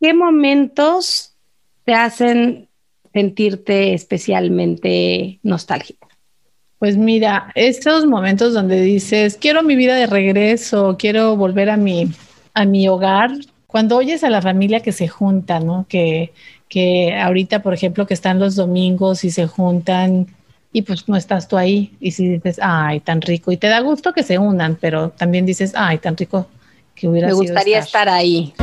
¿qué momentos te hacen sentirte especialmente nostálgica? Pues mira, estos momentos donde dices, quiero mi vida de regreso, quiero volver a mi, a mi hogar, cuando oyes a la familia que se junta, ¿no? Que, que ahorita, por ejemplo, que están los domingos y se juntan y pues no estás tú ahí y si dices, ay, tan rico, y te da gusto que se unan, pero también dices, ay, tan rico que hubiera Me gustaría estar ahí.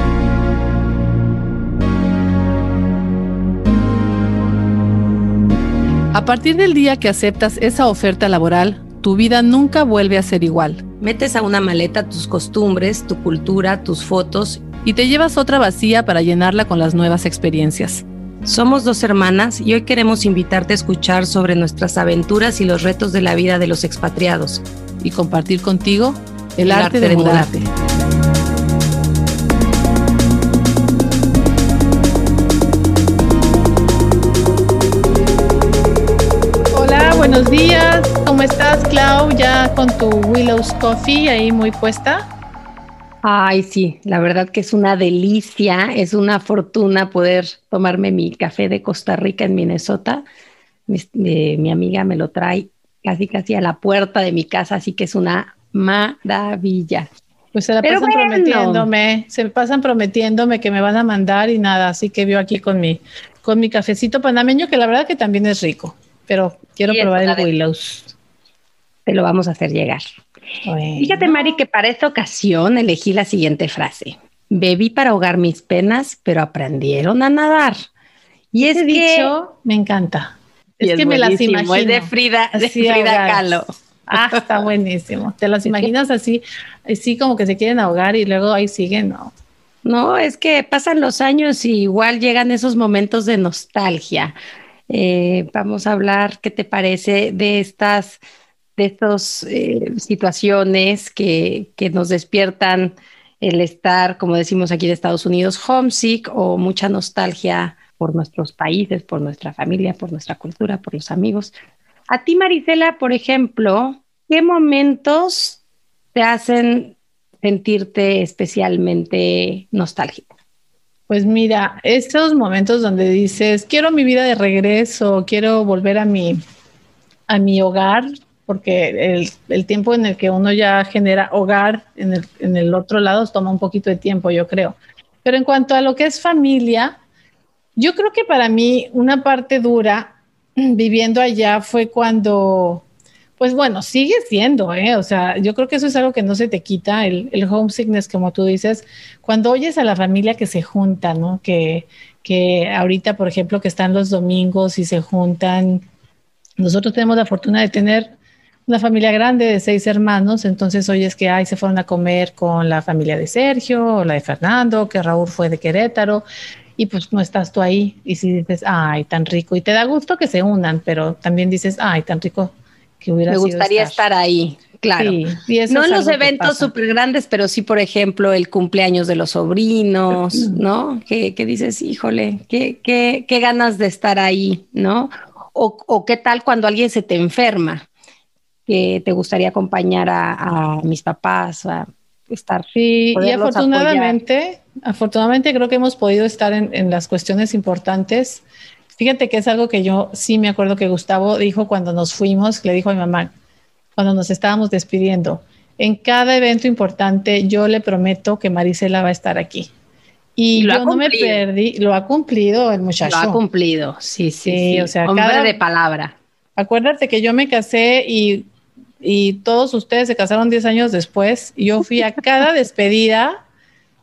A partir del día que aceptas esa oferta laboral, tu vida nunca vuelve a ser igual. Metes a una maleta tus costumbres, tu cultura, tus fotos y te llevas otra vacía para llenarla con las nuevas experiencias. Somos dos hermanas y hoy queremos invitarte a escuchar sobre nuestras aventuras y los retos de la vida de los expatriados y compartir contigo el, arte, de, mudarte. Buenos días. ¿Cómo estás, Clau? Ya con tu Willow's Coffee ahí muy puesta. Ay, sí, la verdad que es una delicia, es una fortuna poder tomarme mi café de Costa Rica en Minnesota. Mi, amiga me lo trae casi casi a la puerta de mi casa, así que es una maravilla. Pues se la pasan prometiéndome, se pasan prometiéndome que me van a mandar y nada, así que vio aquí con mi, con mi cafecito panameño, que la verdad que también es rico pero quiero probar el Willows. Te lo vamos a hacer llegar. Fíjate, Mari, que para esta ocasión elegí la siguiente frase. Bebí para ahogar mis penas, pero aprendieron a nadar. Y Ese dicho me encanta. Es, que me las imagino. Es de Frida, de Frida Kahlo. Ah, está buenísimo. Te las imaginas así, así como que se quieren ahogar y luego ahí siguen, ¿no? No, es que pasan los años y igual llegan esos momentos de nostalgia. Eh, vamos a hablar, ¿qué te parece de estas, de eh, situaciones que, que nos despiertan el estar, como decimos aquí de Estados Unidos, homesick o mucha nostalgia por nuestros países, por nuestra familia, por nuestra cultura, por los amigos. A ti, Marisela, por ejemplo, ¿qué momentos te hacen sentirte especialmente nostálgica? Pues mira, estos momentos donde dices, quiero mi vida de regreso, quiero volver a mi, a mi hogar, porque el, tiempo en el que uno ya genera hogar en el, en el otro lado toma un poquito de tiempo, yo creo. Pero en cuanto a lo que es familia, yo creo que para mí una parte dura viviendo allá fue cuando pues bueno, sigue siendo, ¿eh? O sea, yo creo que eso es algo que no se te quita, el, el homesickness, como tú dices, cuando oyes a la familia que se junta, ¿no? Que, que ahorita, por ejemplo, que están los domingos y se juntan, nosotros tenemos la fortuna de tener una familia grande de seis hermanos, entonces oyes que ay, se fueron a comer con la familia de Sergio o la de Fernando, que Raúl fue de Querétaro, y pues no estás tú ahí, y si dices, ay, tan rico, y te da gusto que se unan, pero también dices, ay, tan rico me gustaría estar. ahí, claro. no en los eventos súper grandes, pero sí, por ejemplo, el cumpleaños de los sobrinos, ¿no? Que, dices, híjole, qué, qué, qué, ganas de estar ahí, ¿no? O, qué tal cuando alguien se te enferma, que te gustaría acompañar a, mis papás, a estar. Sí, y afortunadamente, afortunadamente creo que hemos podido estar en, en las cuestiones importantes Fíjate que es algo que yo sí me acuerdo que Gustavo dijo cuando nos fuimos, le dijo a mi mamá, cuando nos estábamos despidiendo, en cada evento importante yo le prometo que Marisela va a estar aquí. Y yo no me perdí, lo ha cumplido el muchacho. Lo ha cumplido, sí, sí, o sea, hombre de palabra. Acuérdate que yo me casé y, y todos ustedes se casaron 10 años después. Y yo fui a cada despedida,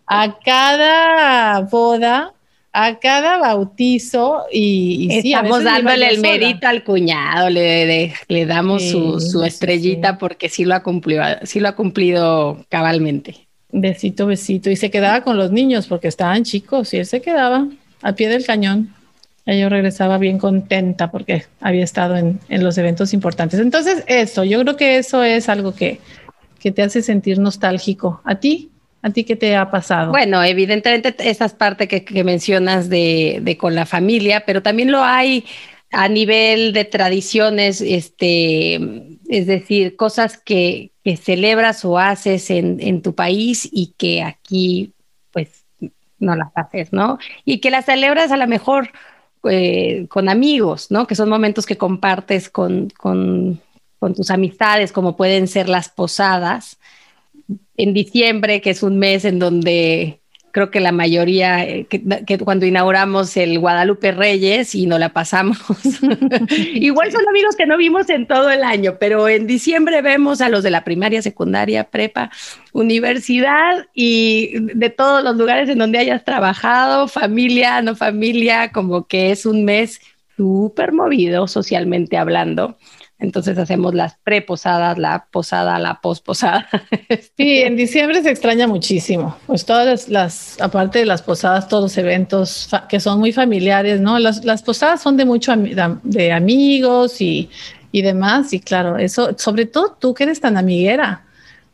a cada boda, a cada bautizo y, estamos dándole el mérito al cuñado, le, le damos su, estrellita porque sí lo ha cumplido, sí lo ha cumplido cabalmente. Besito, besito. Y se quedaba con los niños porque estaban chicos y él se quedaba a pie del cañón. Ella regresaba bien contenta porque había estado en, en, los eventos importantes. Entonces, eso, yo creo que eso es algo que, que te hace sentir nostálgico. ¿A ti? ¿A ti qué te ha pasado? Bueno, evidentemente esas partes que, que mencionas de, con la familia, pero también lo hay a nivel de tradiciones, este, es decir, cosas que, celebras o haces en, tu país y que aquí, pues, no las haces, ¿no? Y que las celebras a lo mejor eh, con amigos, ¿no? Que son momentos que compartes con tus amistades, como pueden ser las posadas. En diciembre, que es un mes en donde creo que la mayoría, eh, que, cuando inauguramos el Guadalupe Reyes y no la pasamos, igual son amigos que no vimos en todo el año, pero en diciembre vemos a los de la primaria, secundaria, prepa, universidad y de todos los lugares en donde hayas trabajado, familia, no familia, como que es un mes súper movido socialmente hablando. Entonces hacemos las preposadas, la posada, la posposada. Sí, en diciembre se extraña muchísimo. Pues todas las, aparte de las posadas, todos los eventos que son muy familiares, ¿no? Las, las posadas son de mucho de amigos y, y demás. Y claro, eso, sobre todo tú que eres tan amiguera,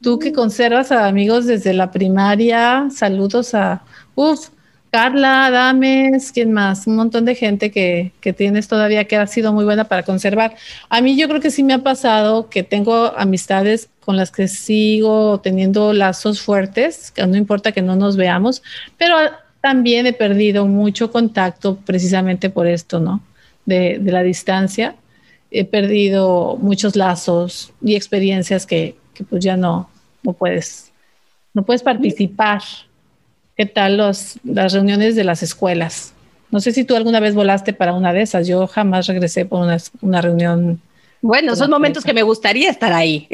tú que mm. conservas a amigos desde la primaria, saludos a, uff, Carla, Dames, ¿quién más? Un montón de gente que, que, tienes todavía que ha sido muy buena para conservar. A mí yo creo que sí me ha pasado que tengo amistades con las que sigo teniendo lazos fuertes, que no importa que no nos veamos, pero también he perdido mucho contacto precisamente por esto, ¿no? De, de la distancia. He perdido muchos lazos y experiencias que, que pues ya no, no puedes, no puedes participar. ¿Qué tal los, las reuniones de las escuelas? No sé si tú alguna vez volaste para una de esas. Yo jamás regresé por una, una reunión. Bueno, son momentos que me gustaría estar ahí.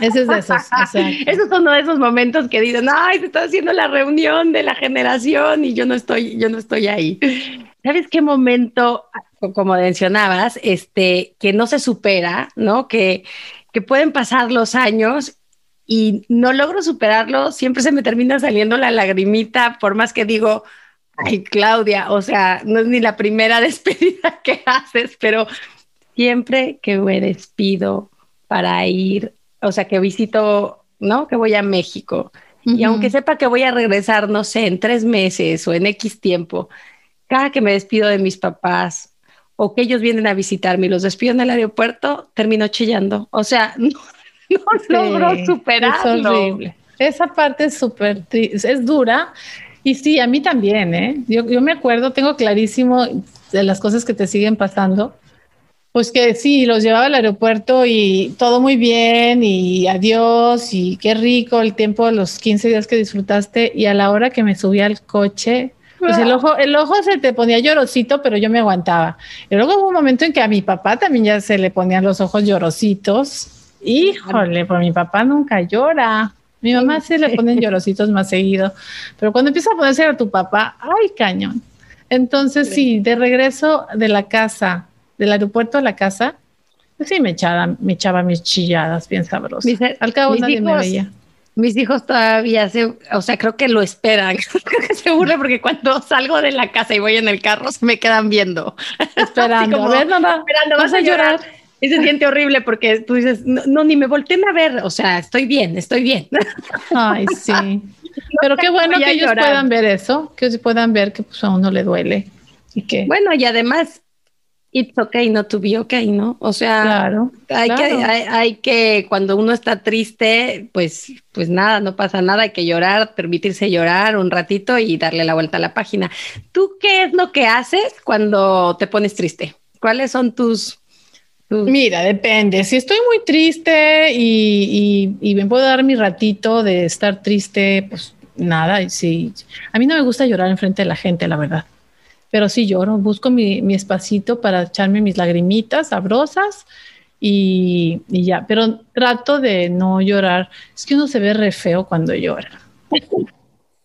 Ese es de esos. esos son uno de esos momentos que dicen, ay, se está haciendo la reunión de la generación y yo no estoy, yo no estoy ahí. ¿Sabes qué momento, como mencionabas, este, que no se supera, ¿no? Que, que pueden pasar los años y no logro superarlo, siempre se me termina saliendo la lagrimita, por más que digo, ay, Claudia, o sea, no es ni la primera despedida que haces, pero siempre que me despido para ir, o sea, que visito, ¿no? Que voy a México. Y aunque sepa que voy a regresar, no sé, en tres meses o en X tiempo, cada que me despido de mis papás o que ellos vienen a visitarme y los despido en el aeropuerto, termino chillando. O sea, no, no logro superarlo. Es horrible. Esa parte es súper, es dura. Y sí, a mí también, ¿eh? Yo, yo me acuerdo, tengo clarísimo de las cosas que te siguen pasando. Pues que sí, los llevaba al aeropuerto y todo muy bien y adiós y qué rico el tiempo, los 15 días que disfrutaste y a la hora que me subí al coche, pues el ojo, el ojo se te ponía llorosito, pero yo me aguantaba. Y luego hubo un momento en que a mi papá también ya se le ponían los ojos llorositos Híjole, pues mi papá nunca llora. Mi mamá sí le ponen llorositos más seguido, pero cuando empieza a ponerse a tu papá, ¡ay, cañón! Entonces, sí, de regreso de la casa, del aeropuerto a la casa, pues sí me echaba, me echaba mis chilladas bien sabrosas. Al cabo nadie me veía. Mis hijos todavía se, o sea, creo que lo esperan, creo que se burle porque cuando salgo de la casa y voy en el carro se me quedan viendo. Esperando, a ver, mamá, esperando, vas, a llorar. Y se siente horrible porque tú dices, no, ni me volteen a ver, o sea, estoy bien, estoy bien. Ay, sí. Pero qué bueno que ellos puedan ver eso, que ellos puedan ver que pues, a uno le duele. Y que... Bueno, y además, it's okay not to be okay, ¿no? O sea, claro, hay, Que, hay, que, cuando uno está triste, pues, pues nada, no pasa nada, hay que llorar, permitirse llorar un ratito y darle la vuelta a la página. ¿Tú qué es lo que haces cuando te pones triste? ¿Cuáles son tus Mira, depende. Si estoy muy triste y, me puedo dar mi ratito de estar triste, pues nada. Y sí, a mí no me gusta llorar enfrente de la gente, la verdad. Pero sí lloro, busco mi, mi espacito para echarme mis lagrimitas sabrosas y, ya. Pero trato de no llorar. Es que uno se ve re feo cuando llora.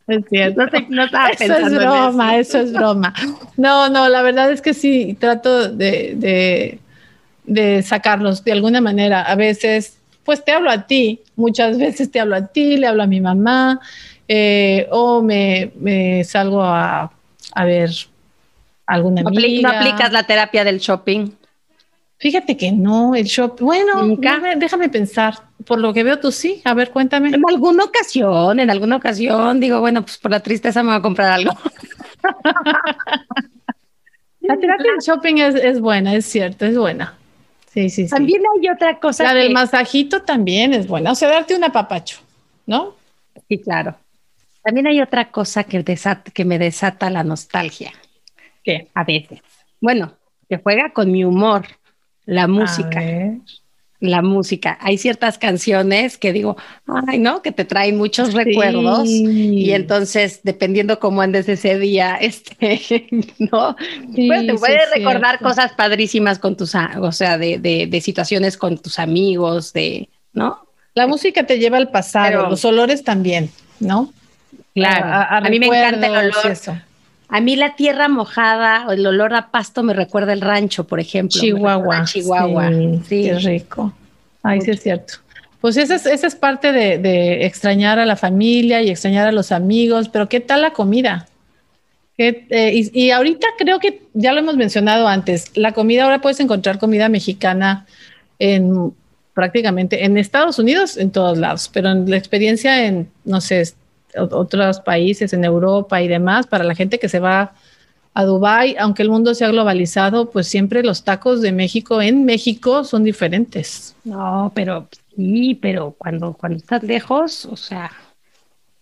Es cierto. No, eso es broma, eso. es broma. No, no, la verdad es que sí, trato de de sacarlos de alguna manera. A veces, pues te hablo a ti, muchas veces te hablo a ti, le hablo a mi mamá, eh, o me, me, salgo a, a ver alguna amiga. ¿No aplicas la terapia del shopping? Fíjate que no, el shopping. Bueno, déjame pensar. Por lo que veo, tú sí. A ver, cuéntame. En alguna ocasión, en alguna ocasión, digo, bueno, pues por la tristeza me voy a comprar algo. la terapia del shopping es, es buena, es cierto, es buena. Sí, sí, sí. También hay otra cosa. La del masajito también es buena. O sea, darte un apapacho, ¿no? Sí, claro. También hay otra cosa que, que me desata la nostalgia. ¿Qué? A veces. Bueno, que juega con mi humor, la música la música. Hay ciertas canciones que digo, ay, ¿no? Que te traen muchos recuerdos y entonces, dependiendo cómo andes ese día, este, ¿no? pues te puedes recordar cosas padrísimas con tus, o sea, de, de, situaciones con tus amigos, de, ¿no? La música te lleva al pasado, los olores también, ¿no? Claro, a, mí me encanta el olor. A mí la tierra mojada o el olor a pasto me recuerda el rancho, por ejemplo. Chihuahua. Chihuahua. Sí, Qué rico. Ay, sí es cierto. Pues esa es, esa es parte de, extrañar a la familia y extrañar a los amigos, pero ¿qué tal la comida? Eh, y, y, ahorita creo que ya lo hemos mencionado antes, la comida, ahora puedes encontrar comida mexicana en prácticamente en Estados Unidos, en todos lados, pero en la experiencia en, no sé, otros países, en Europa y demás, para la gente que se va a Dubái, aunque el mundo sea globalizado, pues siempre los tacos de México en México son diferentes. No, pero sí, pero cuando, cuando estás lejos, o sea,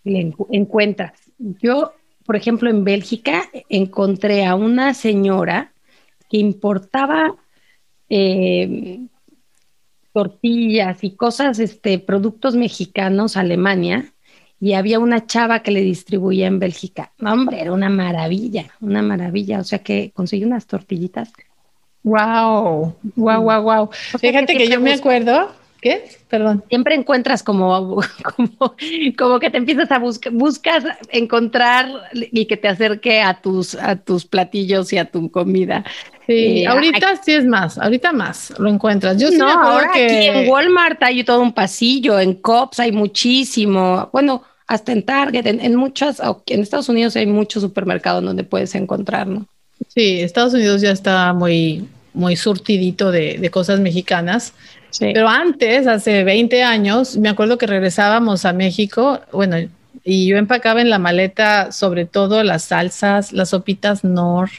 le encuentras. Yo, por ejemplo, en Bélgica encontré a una señora que importaba eh, tortillas y cosas, este, productos mexicanos a Alemania y había una chava que le distribuía en Bélgica. hombre, era una maravilla, una maravilla. O sea que conseguí unas tortillitas. Wow, wow, wow, wow. Fíjate que, yo me acuerdo. ¿Qué? Perdón. Siempre encuentras como, como, como que te empiezas a buscar, buscas encontrar y que te acerque a tus, a tus platillos y a tu comida. Sí, eh, ahorita sí es más, ahorita más lo encuentras. Yo no, ahora que... aquí en Walmart hay todo un pasillo, en Cops hay muchísimo. Bueno, hasta en Target, en, muchas, en Estados Unidos hay muchos supermercados donde puedes encontrar, ¿no? Sí, Estados Unidos ya está muy, muy surtidito de, cosas mexicanas. Pero antes, hace 20 años, me acuerdo que regresábamos a México, bueno, y yo empacaba en la maleta sobre todo las salsas, las sopitas Nor.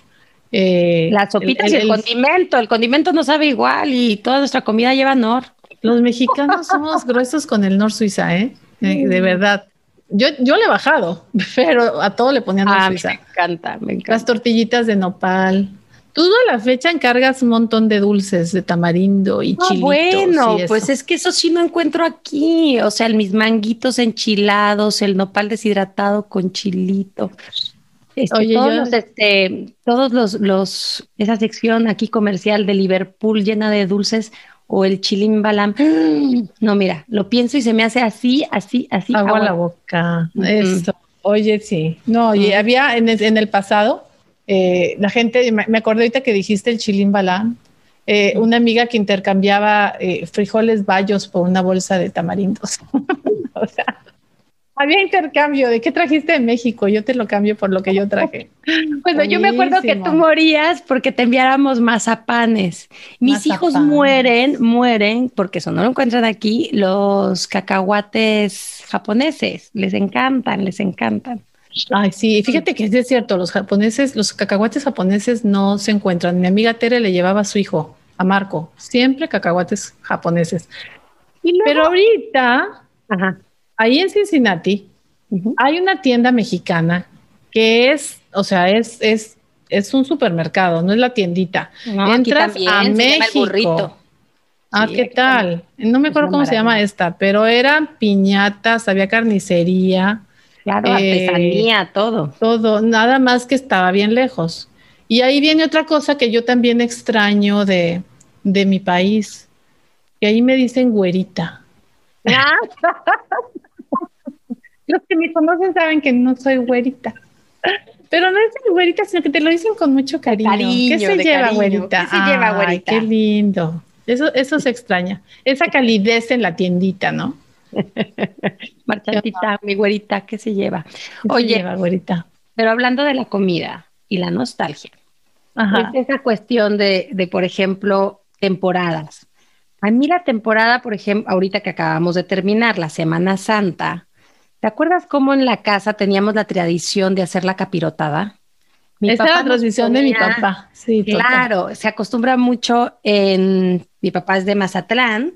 Eh, las sopitas y el, condimento, el condimento no sabe igual y toda nuestra comida lleva Nor. Los mexicanos somos gruesos con el Nor Suiza, eh de verdad. Yo, yo le he bajado, pero a todo le ponían ah, Me encanta, me encanta. Las tortillitas de nopal. Tú a la fecha encargas un montón de dulces de tamarindo y chilitos. Bueno, pues es que eso sí no encuentro aquí. O sea, mis manguitos enchilados, el nopal deshidratado con chilito. Este, Oye, todos, los, este, todos los, los, esa sección aquí comercial de Liverpool llena de dulces, o el chilín balam. No, mira, lo pienso y se me hace así, así, así. Agua, a la boca. Eso. Oye, sí. No, y había en el, pasado, eh, la gente, me acordé ahorita que dijiste el chilín balam, eh, una amiga que intercambiaba eh, frijoles bayos por una bolsa de tamarindos. o sea, había intercambio. ¿De qué trajiste de México? Yo te lo cambio por lo que yo traje. Bueno, yo me acuerdo que tú morías porque te enviáramos mazapanes. Mis hijos mueren, mueren, porque eso no lo encuentran aquí, los cacahuates japoneses. Les encantan, les encantan. Ay, sí, fíjate que es cierto, los japoneses, los cacahuates japoneses no se encuentran. Mi amiga Tere le llevaba a su hijo, a Marco, siempre cacahuates japoneses. Pero ahorita, Ajá ahí en Cincinnati hay una tienda mexicana que es, o sea, es, es, es un supermercado, no es la tiendita. Entras a México. Ah, ¿qué tal? No me acuerdo cómo se llama esta, pero eran piñatas, había carnicería. Claro, eh, artesanía, todo. Todo, nada más que estaba bien lejos. Y ahí viene otra cosa que yo también extraño de, de mi país, que ahí me dicen güerita. Ah. Los que me conocen saben que no soy güerita. Pero no es güerita, sino que te lo dicen con mucho cariño. ¿Qué se lleva, güerita? ¿Qué se lleva, güerita? Qué lindo. Eso, eso se extraña. Esa calidez en la tiendita, ¿no? Marchatita, mi güerita, ¿qué se lleva? Oye, güerita? Pero hablando de la comida y la nostalgia, es esa cuestión de, de, por ejemplo, temporadas. A mí la temporada, por ejemplo, ahorita que acabamos de terminar, la Semana Santa, ¿Te acuerdas cómo en la casa teníamos la tradición de hacer la capirotada? Mi Esa la tradición de mi papá. Sí, claro, se acostumbra mucho en. Mi papá es de Mazatlán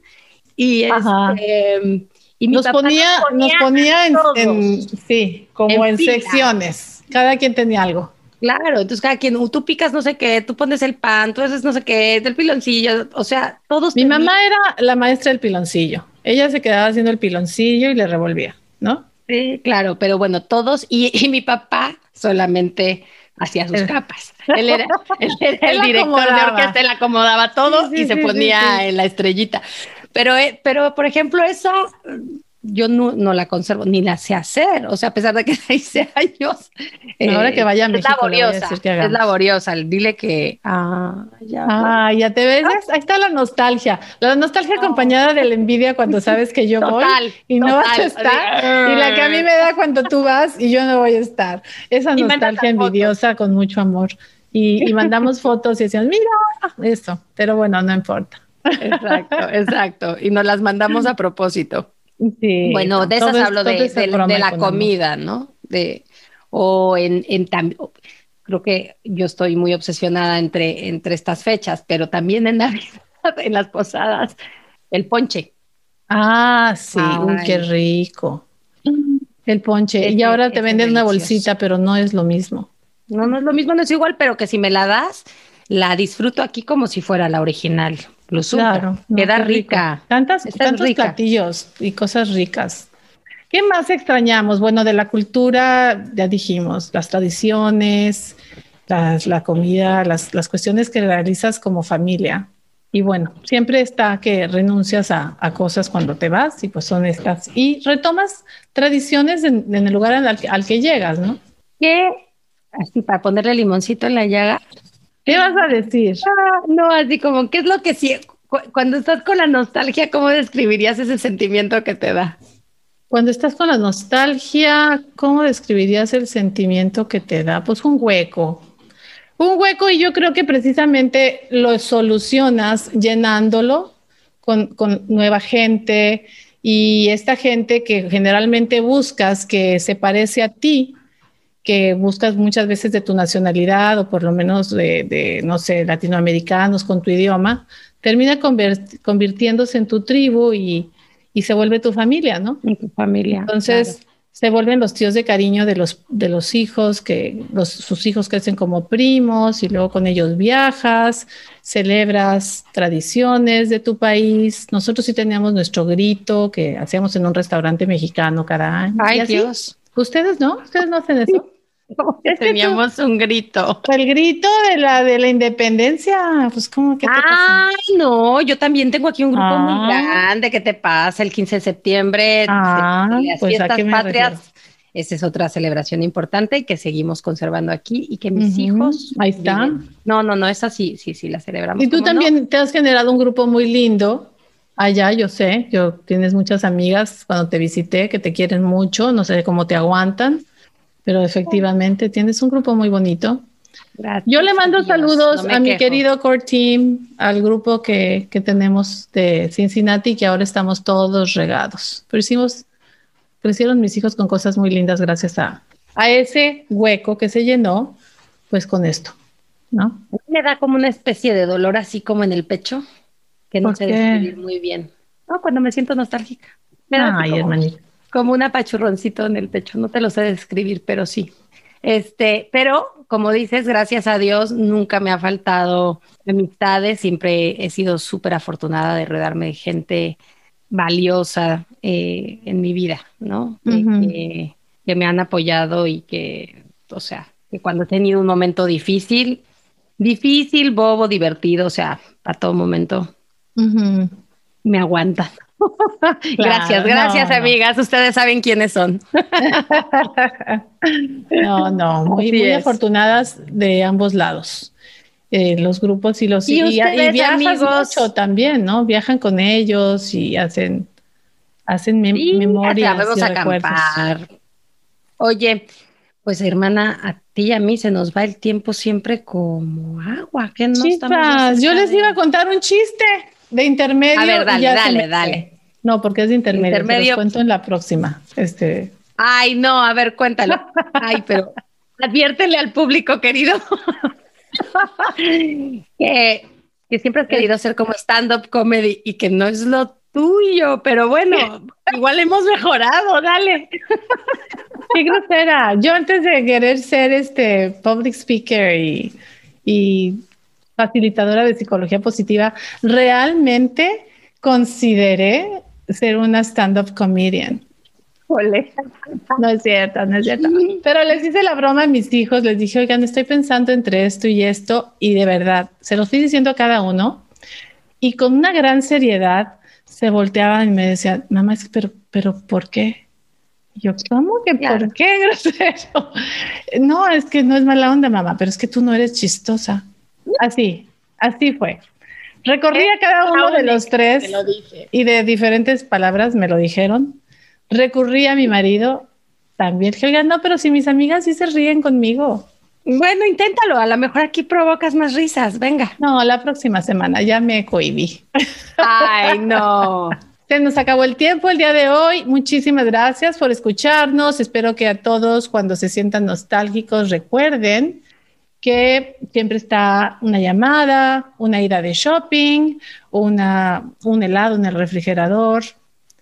y, este, Y mi nos, papá ponía, nos ponía en, todos en- sí, como en secciones. Cada quien tenía algo. Claro, entonces cada quien, uh, tú picas no sé qué, tú pones el pan, tú haces no sé qué, del piloncillo, o sea, todos. Mi tenían- mamá era la maestra del piloncillo. Ella se quedaba haciendo el piloncillo y le revolvía, ¿no? Sí, claro, pero bueno, todos, y, y mi papá solamente hacía sus Él- capas. Él era, él era el director de orquesta, él acomodaba todo Sí, sí, y se sí, ponía en la estrellita. Pero, eh, pero, por ejemplo, esa yo no, no la conservo, ni la sé hacer. O sea, a pesar de que hice años. Ahora que vaya a es México, voy a laboriosa, decir que es laboriosa. Dile que. Ah, ya. Ah, ya te ves, ¿ves? ahí está la nostalgia. La nostalgia No. acompañada de la envidia cuando sabes que yo voy Total, y no vas a total. estar. Y la que a mí me da cuando tú vas y yo no voy a estar. Esa nostalgia las fotos. envidiosa con mucho amor. Y, y mandamos fotos y decían, mira, eso. Pero bueno, no importa. Exacto, exacto. Y nos las mandamos a propósito. Sí, Bueno, de esas es- hablo de, la comida, ¿no? De, o en, en tam- creo que yo estoy muy obsesionada entre, entre estas fechas, pero también en Navidad, en las posadas, el ponche. Ah, sí, uy, qué rico. El ponche. Y ahora te venden una bolsita, pero no es lo mismo. No, no es lo mismo, no es igual, pero que si me la das, la disfruto aquí como si fuera la original. Lo Claro. no, Queda rica. Tantas, tantos rica. platillos y cosas ricas. ¿Qué más extrañamos? Bueno, de la cultura, ya dijimos, las tradiciones, las- la comida, las, las cuestiones que realizas como familia. Y bueno, siempre está que renuncias a, a cosas cuando te vas y pues son estas. Y retomas tradiciones en, en el lugar al, que- al que llegas, ¿no? ¿Qué? Así para ponerle limoncito en la llaga. ¿Qué vas a decir? Ah, no, así como, ¿qué es lo que sí? cu- Cuando estás con la nostalgia, ¿cómo describirías ese sentimiento que te da? Cuando estás con la nostalgia, ¿cómo describirías el sentimiento que te da? Pues un hueco. Un hueco y yo creo que precisamente lo solucionas llenándolo con, con nueva gente y esta gente que generalmente buscas que se parece a ti, que buscas muchas veces de tu nacionalidad o por lo menos de, de, no sé, latinoamericanos con tu idioma, termina convirtiéndose en tu tribu y, y se vuelve tu familia, ¿no? En tu familia. Entonces se vuelven los tíos de cariño de los, de los hijos, que los, sus hijos crecen como primos y luego con ellos viajas, celebras tradiciones de tu país. Nosotros sí teníamos nuestro grito que hacíamos en un restaurante mexicano cada año. Ay. Dios. ¿Ustedes no? ¿Ustedes no hacen eso? Es que Teníamos un grito. El grito de la, de la independencia, pues ¿cómo que te? Ay, no, yo también tengo aquí un grupo Ah. muy grande. ¿Qué te pasa? El 15 de septiembre, Ah, las pues, ¿a fiestas patrias. Esa es otra celebración importante y que seguimos conservando aquí y que mis hijos. ahí está. viven. No, no, no, esa sí, sí, sí, la celebramos. Y tú también te has generado un grupo muy lindo allá, yo sé, yo tienes muchas amigas cuando te visité que te quieren mucho, no sé cómo te aguantan, pero efectivamente tienes un grupo muy bonito. Gracias Yo le mando Dios, saludos no a mi quejo. querido core team, al grupo que, que tenemos de Cincinnati, que ahora estamos todos regados. Pero hicimos, crecieron mis hijos con cosas muy lindas gracias a, a ese hueco que se llenó, pues con esto, ¿no? Me da como una especie de dolor así como en el pecho, que no ¿Por sé describir muy bien. No, cuando me siento nostálgica. Me da Ay, hermanita. Como un apachurroncito en el pecho, no te lo sé describir, pero sí. Este, pero como dices, gracias a Dios nunca me ha faltado amistades, siempre he sido súper afortunada de rodearme de gente valiosa eh, en mi vida, ¿no? Que, que me han apoyado y que, o sea, que cuando he tenido un momento difícil, difícil, bobo, divertido, o sea, a todo momento me aguantan. gracias, gracias no, amigas, ustedes saben quiénes son. No, no, muy, muy afortunadas de ambos lados. Eh, los grupos y los Y ustedes, viajas amigos. mucho también, ¿no? Viajan con ellos y hacen hacen mem- Sí, memorias y a acampar. Oye, pues hermana, a ti y a mí se nos va el tiempo siempre como agua, que no estamos Chispas, yo les iba a con contar un chiste de intermedio. A ver, y dale, ya dale, me dale. No, porque es de intermedio. se los Intermedio. cuento en la próxima. Este, Ay, no, a ver, cuéntalo. Ay, pero adviértele al público querido que, que siempre has querido hacer como stand-up comedy y que no es lo tuyo, pero bueno, igual hemos mejorado, dale. Qué grosera. Yo antes de querer ser este public speaker y, y facilitadora de psicología positiva, realmente consideré ser una stand-up comedian. No es cierto, no es cierto. Pero les hice la broma a mis hijos, les dije, oigan, estoy pensando entre esto y esto, y de verdad, se lo fui diciendo a cada uno, y con una gran seriedad se volteaban y me decían, mamá, pero, pero, ¿por qué? yo, ¿cómo que por qué grosero? No, es que no es mala onda, mamá, pero es que tú no eres chistosa. Así, así fue. Recorrí a cada uno de los tres y de diferentes palabras me lo dijeron. Recurrí a mi marido también. Oiga, no, pero si mis amigas sí se ríen conmigo. Bueno, inténtalo. A lo mejor aquí provocas más risas. Venga. No, la próxima semana ya me cohibí. Ay, no. Se nos acabó el tiempo el día de hoy. Muchísimas gracias por escucharnos. Espero que a todos cuando se sientan nostálgicos recuerden que siempre está una llamada, una ida de shopping, una, un helado en el refrigerador.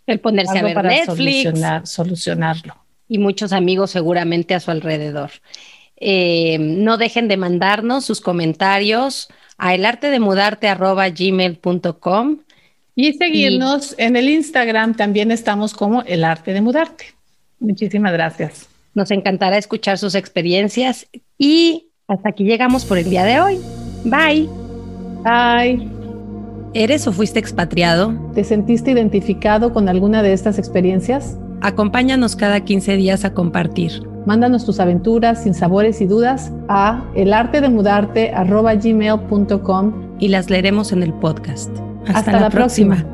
El ponerse a ver para Netflix. Solucionar, solucionarlo. Y muchos amigos seguramente a su alrededor. Eh, no dejen de mandarnos sus comentarios a elartedemudarte.gmail.com y seguirnos en el Instagram. También estamos como El Arte de Mudarte. Muchísimas gracias. Nos encantará escuchar sus experiencias y hasta aquí llegamos por el día de hoy. Bye. Bye. ¿Eres o fuiste expatriado? ¿Te sentiste identificado con alguna de estas experiencias? Acompáñanos cada 15 días a compartir. Mándanos tus aventuras, sin sabores y dudas a elartedemudarte.gmail.com y las leeremos en el podcast. Hasta, la, próxima.